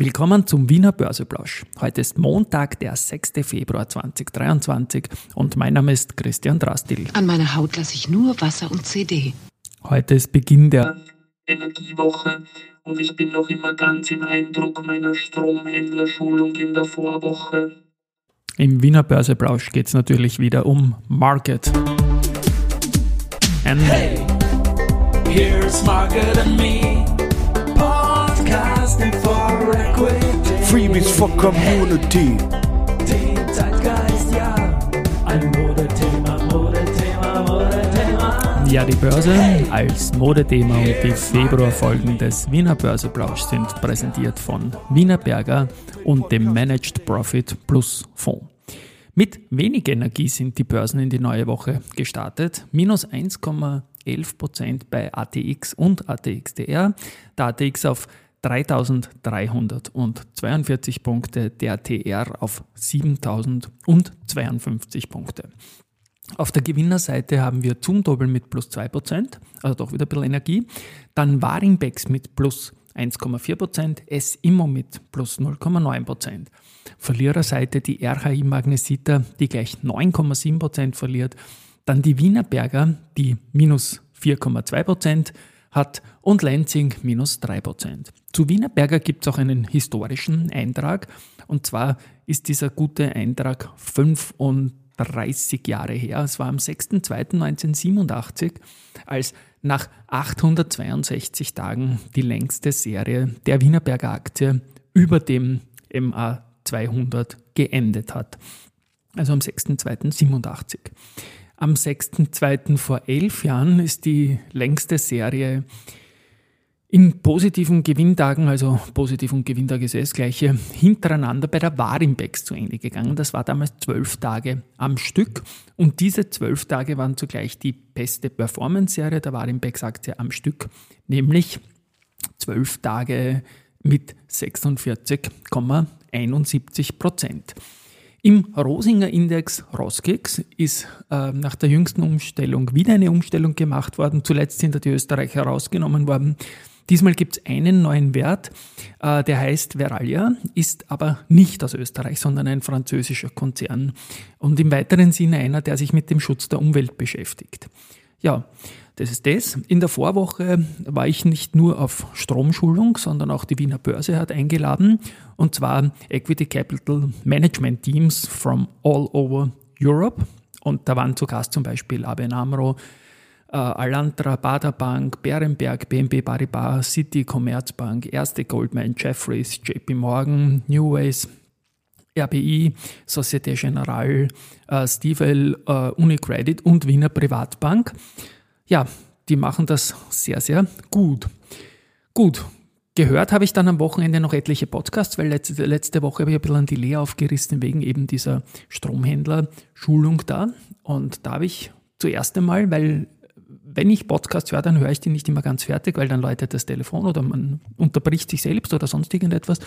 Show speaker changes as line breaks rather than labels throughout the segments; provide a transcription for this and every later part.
Willkommen zum Wiener Börseplausch. Heute ist Montag, der 6. Februar 2023 und mein Name ist Christian Drastil.
An meiner Haut lasse ich nur Wasser und CD.
Heute ist Beginn der
Energiewoche und ich bin noch immer ganz im Eindruck meiner Stromhändlerschulung in der Vorwoche.
Im Wiener Börseplausch geht es natürlich wieder um Market.
And hey, here's Market and me. Podcasting for Equity.
Freebies for Community.
Zeitgeist, ja. Ein Modethema, Modethema, Modethema.
Ja, die Börse als Modethema und die Februarfolgen des Wiener Börseplausch sind präsentiert von Wiener Berger und dem Managed Profit Plus Fonds. Mit wenig Energie sind die Börsen in die neue Woche gestartet. Minus 1,11% bei ATX und ATXDR. Der ATX auf 3342 Punkte, der TR auf 7052 Punkte. Auf der Gewinnerseite haben wir Zoom-Doppel mit plus 2%, also doch wieder ein bisschen Energie. Dann Waringbex mit plus 1,4%, S-Immo mit plus 0,9%. Verliererseite die RHI Magnesita, die gleich 9,7% verliert. Dann die Wienerberger, die minus 4,2% hat und Lansing minus 3%. Zu Wienerberger gibt es auch einen historischen Eintrag und zwar ist dieser gute Eintrag 35 Jahre her. Es war am 6.2.1987, als nach 862 Tagen die längste Serie der Wienerberger Aktie über dem MA 200 geendet hat. Also am 6.2.87. Am 6.2. vor elf Jahren ist die längste Serie in positiven Gewinntagen, also positiv und ist das gleiche, hintereinander bei der Warimbex zu Ende gegangen. Das war damals zwölf Tage am Stück und diese zwölf Tage waren zugleich die beste Performance-Serie der Warimbex-Aktie am Stück, nämlich zwölf Tage mit 46,71 Prozent. Im Rosinger Index Roskix ist äh, nach der jüngsten Umstellung wieder eine Umstellung gemacht worden. Zuletzt sind da die Österreicher herausgenommen worden. Diesmal gibt es einen neuen Wert, äh, der heißt Veralia, ist aber nicht aus Österreich, sondern ein französischer Konzern und im weiteren Sinne einer, der sich mit dem Schutz der Umwelt beschäftigt. Ja, das ist das. In der Vorwoche war ich nicht nur auf Stromschulung, sondern auch die Wiener Börse hat eingeladen. Und zwar Equity Capital Management Teams from all over Europe. Und da waren zu Gast zum Beispiel ABN AMRO, äh, Alantra, Baderbank, Bärenberg, BNP Paribas, City, Commerzbank, Erste Goldman, Jeffries, JP Morgan, Newways, RBI, Societe Generale, äh, Stiefel, äh, Unicredit und Wiener Privatbank ja, die machen das sehr, sehr gut. Gut, gehört habe ich dann am Wochenende noch etliche Podcasts, weil letzte, letzte Woche habe ich ein bisschen ein Delay aufgerissen wegen eben dieser Stromhändler-Schulung da. Und da habe ich zuerst einmal, weil wenn ich Podcasts höre, dann höre ich die nicht immer ganz fertig, weil dann läutet das Telefon oder man unterbricht sich selbst oder sonst irgendetwas.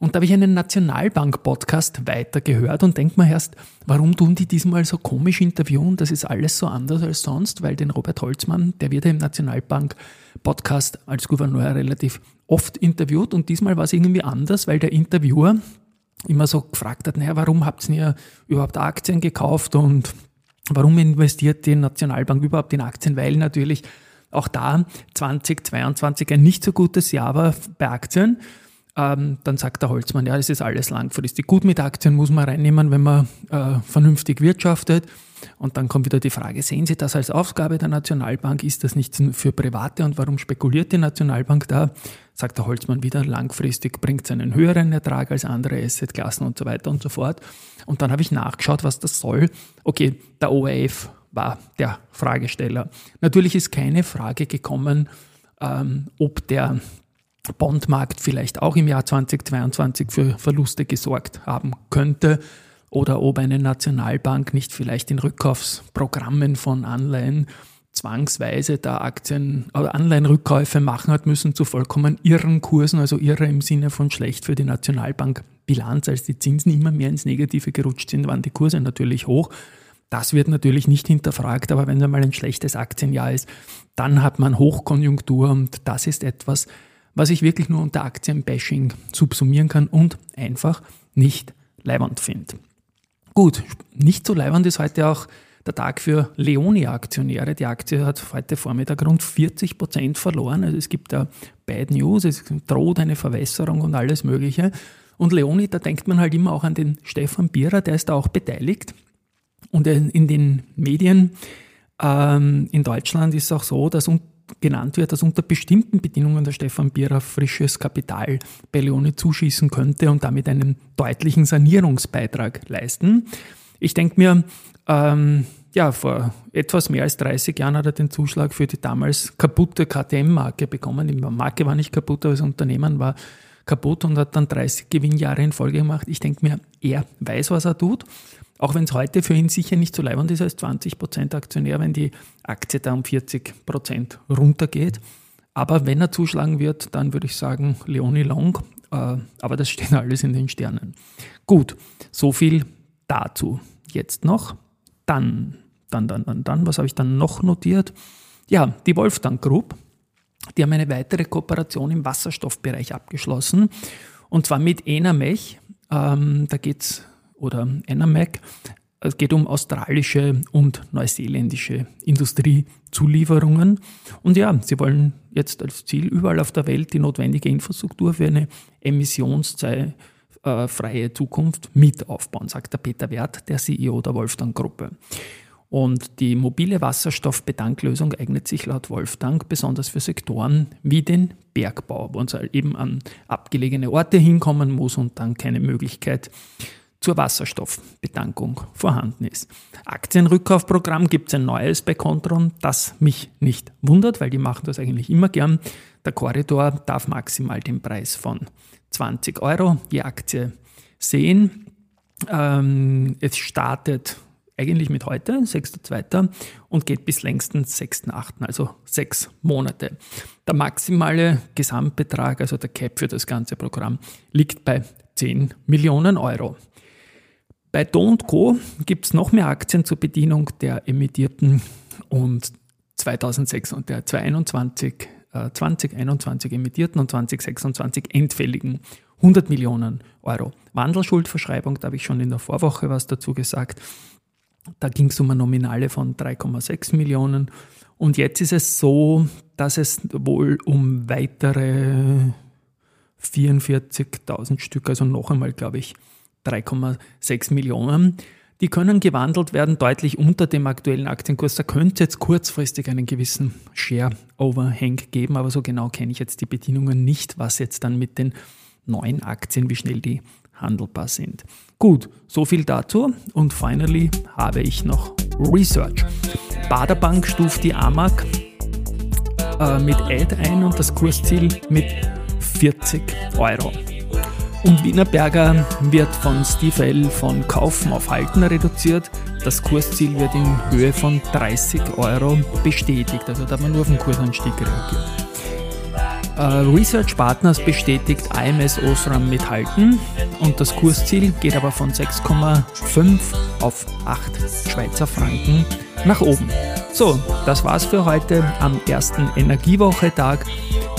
Und da habe ich einen Nationalbank-Podcast weitergehört und denke mir erst, warum tun die diesmal so komisch interviewen? Das ist alles so anders als sonst, weil den Robert Holzmann, der wird ja im Nationalbank-Podcast als Gouverneur relativ oft interviewt und diesmal war es irgendwie anders, weil der Interviewer immer so gefragt hat, naja, warum habt ihr überhaupt Aktien gekauft und warum investiert die Nationalbank überhaupt in Aktien? Weil natürlich auch da 2022 ein nicht so gutes Jahr war bei Aktien ähm, dann sagt der Holzmann, ja, das ist alles langfristig. Gut mit Aktien muss man reinnehmen, wenn man äh, vernünftig wirtschaftet. Und dann kommt wieder die Frage, sehen Sie das als Aufgabe der Nationalbank? Ist das nicht für Private und warum spekuliert die Nationalbank da? Sagt der Holzmann wieder, langfristig bringt es einen höheren Ertrag als andere Assetklassen und so weiter und so fort. Und dann habe ich nachgeschaut, was das soll. Okay, der ORF war der Fragesteller. Natürlich ist keine Frage gekommen, ähm, ob der Bondmarkt vielleicht auch im Jahr 2022 für Verluste gesorgt haben könnte oder ob eine Nationalbank nicht vielleicht in Rückkaufsprogrammen von Anleihen zwangsweise da Aktien oder Anleihenrückkäufe machen hat müssen zu vollkommen irren Kursen, also irre im Sinne von schlecht für die Nationalbank Bilanz, als die Zinsen immer mehr ins Negative gerutscht sind, waren die Kurse natürlich hoch. Das wird natürlich nicht hinterfragt, aber wenn einmal ein schlechtes Aktienjahr ist, dann hat man Hochkonjunktur und das ist etwas, was ich wirklich nur unter Aktienbashing subsumieren kann und einfach nicht leibend finde. Gut, nicht so leibend ist heute auch der Tag für Leoni-Aktionäre. Die Aktie hat heute Vormittag rund 40 Prozent verloren. Also es gibt da Bad News, es droht eine Verwässerung und alles Mögliche. Und Leoni, da denkt man halt immer auch an den Stefan Bierer, der ist da auch beteiligt. Und in den Medien ähm, in Deutschland ist es auch so, dass genannt wird, dass unter bestimmten Bedingungen der Stefan Bierer frisches Kapital bei Leoni zuschießen könnte und damit einen deutlichen Sanierungsbeitrag leisten. Ich denke mir, ähm, ja, vor etwas mehr als 30 Jahren hat er den Zuschlag für die damals kaputte KTM-Marke bekommen. Die Marke war nicht kaputt, aber das Unternehmen war kaputt und hat dann 30 Gewinnjahre in Folge gemacht. Ich denke mir, er weiß, was er tut. Auch wenn es heute für ihn sicher nicht so leibend ist als 20% Aktionär, wenn die Aktie da um 40% runtergeht. Aber wenn er zuschlagen wird, dann würde ich sagen Leonie Long. Äh, aber das steht alles in den Sternen. Gut, so viel dazu. Jetzt noch dann, dann, dann, dann, dann, was habe ich dann noch notiert? Ja, die Wolfgang Group, die haben eine weitere Kooperation im Wasserstoffbereich abgeschlossen und zwar mit Enamech. Ähm, da geht es, oder Enamec, es geht um australische und neuseeländische Industriezulieferungen. Und ja, sie wollen jetzt als Ziel überall auf der Welt die notwendige Infrastruktur für eine emissionsfreie Zukunft mit aufbauen, sagt der Peter Wert, der CEO der Wolfgang Gruppe. Und die mobile Wasserstoffbetanklösung eignet sich laut Wolfgang besonders für Sektoren wie den Bergbau, wo man eben an abgelegene Orte hinkommen muss und dann keine Möglichkeit zur Wasserstoffbetankung vorhanden ist. Aktienrückkaufprogramm gibt es ein neues bei Contron, das mich nicht wundert, weil die machen das eigentlich immer gern. Der Korridor darf maximal den Preis von 20 Euro je Aktie sehen. Ähm, es startet eigentlich mit heute, 6.2. und geht bis längstens 6.8., also sechs Monate. Der maximale Gesamtbetrag, also der Cap für das ganze Programm, liegt bei 10 Millionen Euro. Bei Do Co. gibt es noch mehr Aktien zur Bedienung der emittierten und 2006 und der 2021, äh, 2021 emittierten und 2026 endfälligen 100 Millionen Euro. Wandelschuldverschreibung, da habe ich schon in der Vorwoche was dazu gesagt. Da ging es um eine Nominale von 3,6 Millionen. Und jetzt ist es so, dass es wohl um weitere 44.000 Stück, also noch einmal, glaube ich, 3,6 Millionen. Die können gewandelt werden deutlich unter dem aktuellen Aktienkurs. Da könnte jetzt kurzfristig einen gewissen Share-Overhang geben, aber so genau kenne ich jetzt die Bedienungen nicht, was jetzt dann mit den neuen Aktien, wie schnell die handelbar sind. Gut, so viel dazu. Und finally habe ich noch Research. Baderbank stuft die AMAG äh, mit Ad ein und das Kursziel mit 40 Euro. Und Wienerberger wird von Steve L. von Kaufen auf Halten reduziert. Das Kursziel wird in Höhe von 30 Euro bestätigt. Also da man nur auf den Kursanstieg reagiert. Äh, Research Partners bestätigt AMS Osram mithalten und das Kursziel geht aber von 6,5 auf 8 Schweizer Franken nach oben. So, das war's für heute am ersten Energiewoche-Tag.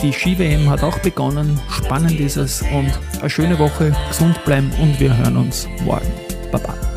Die Ski-WM hat auch begonnen. Spannend ist es und eine schöne Woche. Gesund bleiben und wir hören uns morgen. Baba.